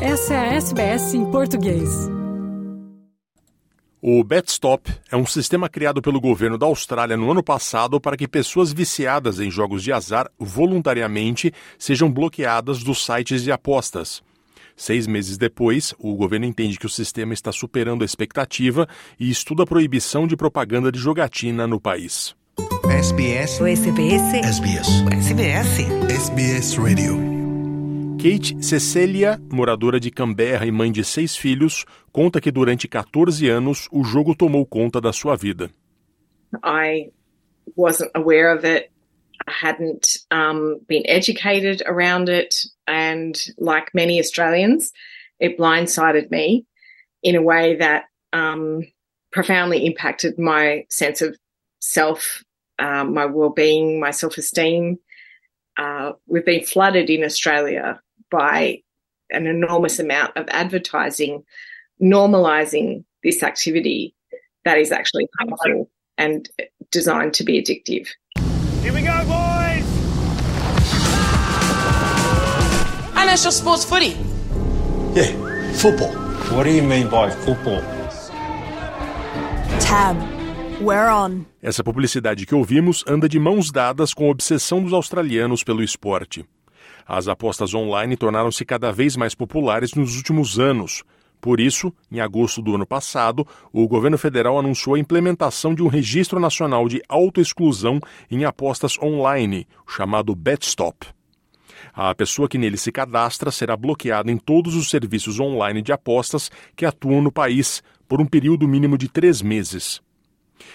Essa é a SBS em português. O BetStop é um sistema criado pelo governo da Austrália no ano passado para que pessoas viciadas em jogos de azar voluntariamente sejam bloqueadas dos sites de apostas. Seis meses depois, o governo entende que o sistema está superando a expectativa e estuda a proibição de propaganda de jogatina no país. SBS. O SBS. SBS. SBS. SBS Radio. Kate Cecília, moradora de Canberra e mãe de seis filhos, conta que durante 14 anos o jogo tomou conta da sua vida. I wasn't aware of it. I hadn't um, been educated around it. And like many Australians, it blindsided me in a way that um, profoundly impacted my sense of self, um, my well-being, my self-esteem. Uh, we've been flooded in Australia by an enormous amount of advertising, normalising this activity that is actually harmful and designed to be addictive. Here we go, boys! And it's just sports footy. Yeah, football. What do you mean by football? Tab. We're on. Essa publicidade que ouvimos anda de mãos dadas com a obsessão dos australianos pelo esporte. As apostas online tornaram-se cada vez mais populares nos últimos anos. Por isso, em agosto do ano passado, o governo federal anunciou a implementação de um registro nacional de autoexclusão em apostas online, chamado BetStop. A pessoa que nele se cadastra será bloqueada em todos os serviços online de apostas que atuam no país por um período mínimo de três meses.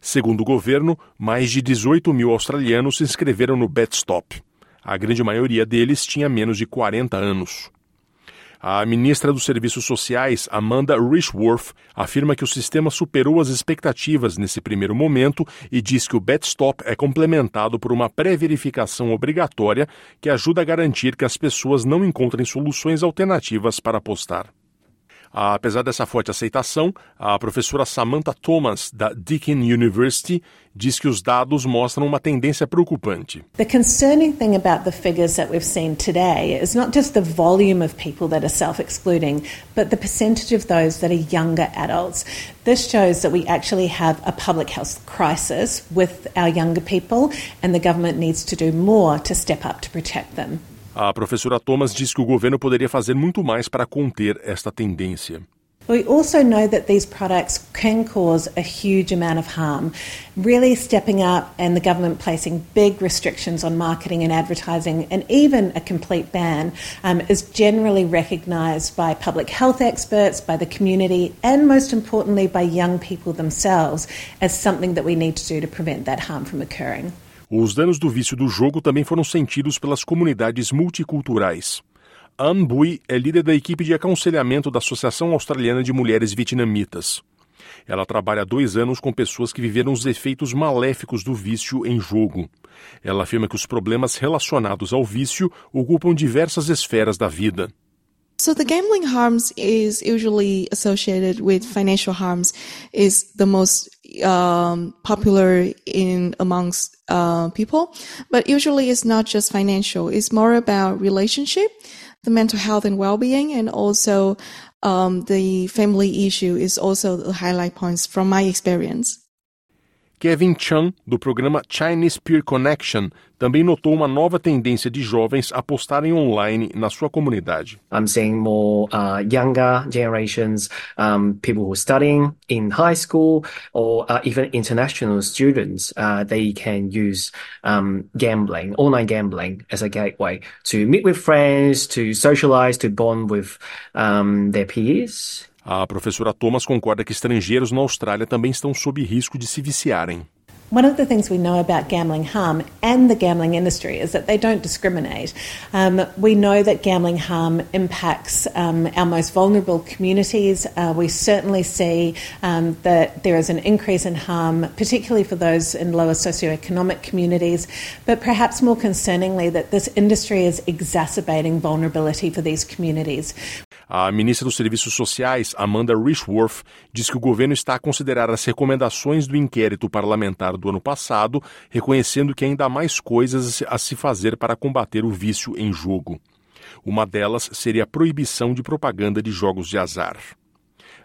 Segundo o governo, mais de 18 mil australianos se inscreveram no BetStop. A grande maioria deles tinha menos de 40 anos. A ministra dos Serviços Sociais, Amanda Richworth, afirma que o sistema superou as expectativas nesse primeiro momento e diz que o BetStop é complementado por uma pré-verificação obrigatória que ajuda a garantir que as pessoas não encontrem soluções alternativas para apostar. Apesar dessa forte aceitação, a professora Samantha Thomas, da Deakin University, diz que os dados mostram uma tendência preocupante. The concerning thing about the figures that we've seen today is not just the volume of people that are self excluding, but the percentage of those that are younger adults. This shows that we actually have a public health crisis with our younger people, and the government needs to do more to step up to protect them. A professora Thomas diz que o governo poderia fazer muito mais para conter esta tendência. We also know that these products can cause a huge amount of harm. Really stepping up and the government placing big restrictions on marketing and advertising, and even a complete ban, um, is generally recognised by public health experts, by the community, and most importantly, by young people themselves as something that we need to do to prevent that harm from occurring. Os danos do vício do jogo também foram sentidos pelas comunidades multiculturais. Anne Bui é líder da equipe de aconselhamento da Associação Australiana de Mulheres Vietnamitas. Ela trabalha há dois anos com pessoas que viveram os efeitos maléficos do vício em jogo. Ela afirma que os problemas relacionados ao vício ocupam diversas esferas da vida. So the gambling harms is usually associated with financial harms is the most um, popular in amongst uh, people, but usually it's not just financial. It's more about relationship, the mental health and well-being, and also um, the family issue is also the highlight points from my experience. Kevin Chan, do programa Chinese Peer Connection, também notou uma nova tendência de jovens apostarem online na sua comunidade. I'm seeing more uh, younger generations, um, people who are studying in high school or uh, even international students. Uh, they can use um, gambling, online gambling, as a gateway to meet with friends, to socialize, to bond with um, their peers. A professora Thomas concorda que estrangeiros na Austrália também estão sob risco de se viciarem. One of the things we know about gambling harm and the gambling industry is that they don't discriminate. Um, we know that gambling harm impacts um, our most vulnerable communities. Uh, we certainly see um, that there is an increase in harm, particularly for those in lower socioeconomic communities. But perhaps more concerningly, that this industry is exacerbating vulnerability for these communities. A ministra dos Serviços Sociais, Amanda Richworth, diz que o governo está a considerar as recomendações do inquérito parlamentar do ano passado, reconhecendo que ainda há mais coisas a se fazer para combater o vício em jogo. Uma delas seria a proibição de propaganda de jogos de azar.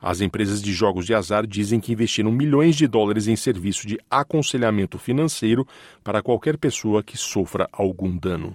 As empresas de jogos de azar dizem que investiram milhões de dólares em serviço de aconselhamento financeiro para qualquer pessoa que sofra algum dano.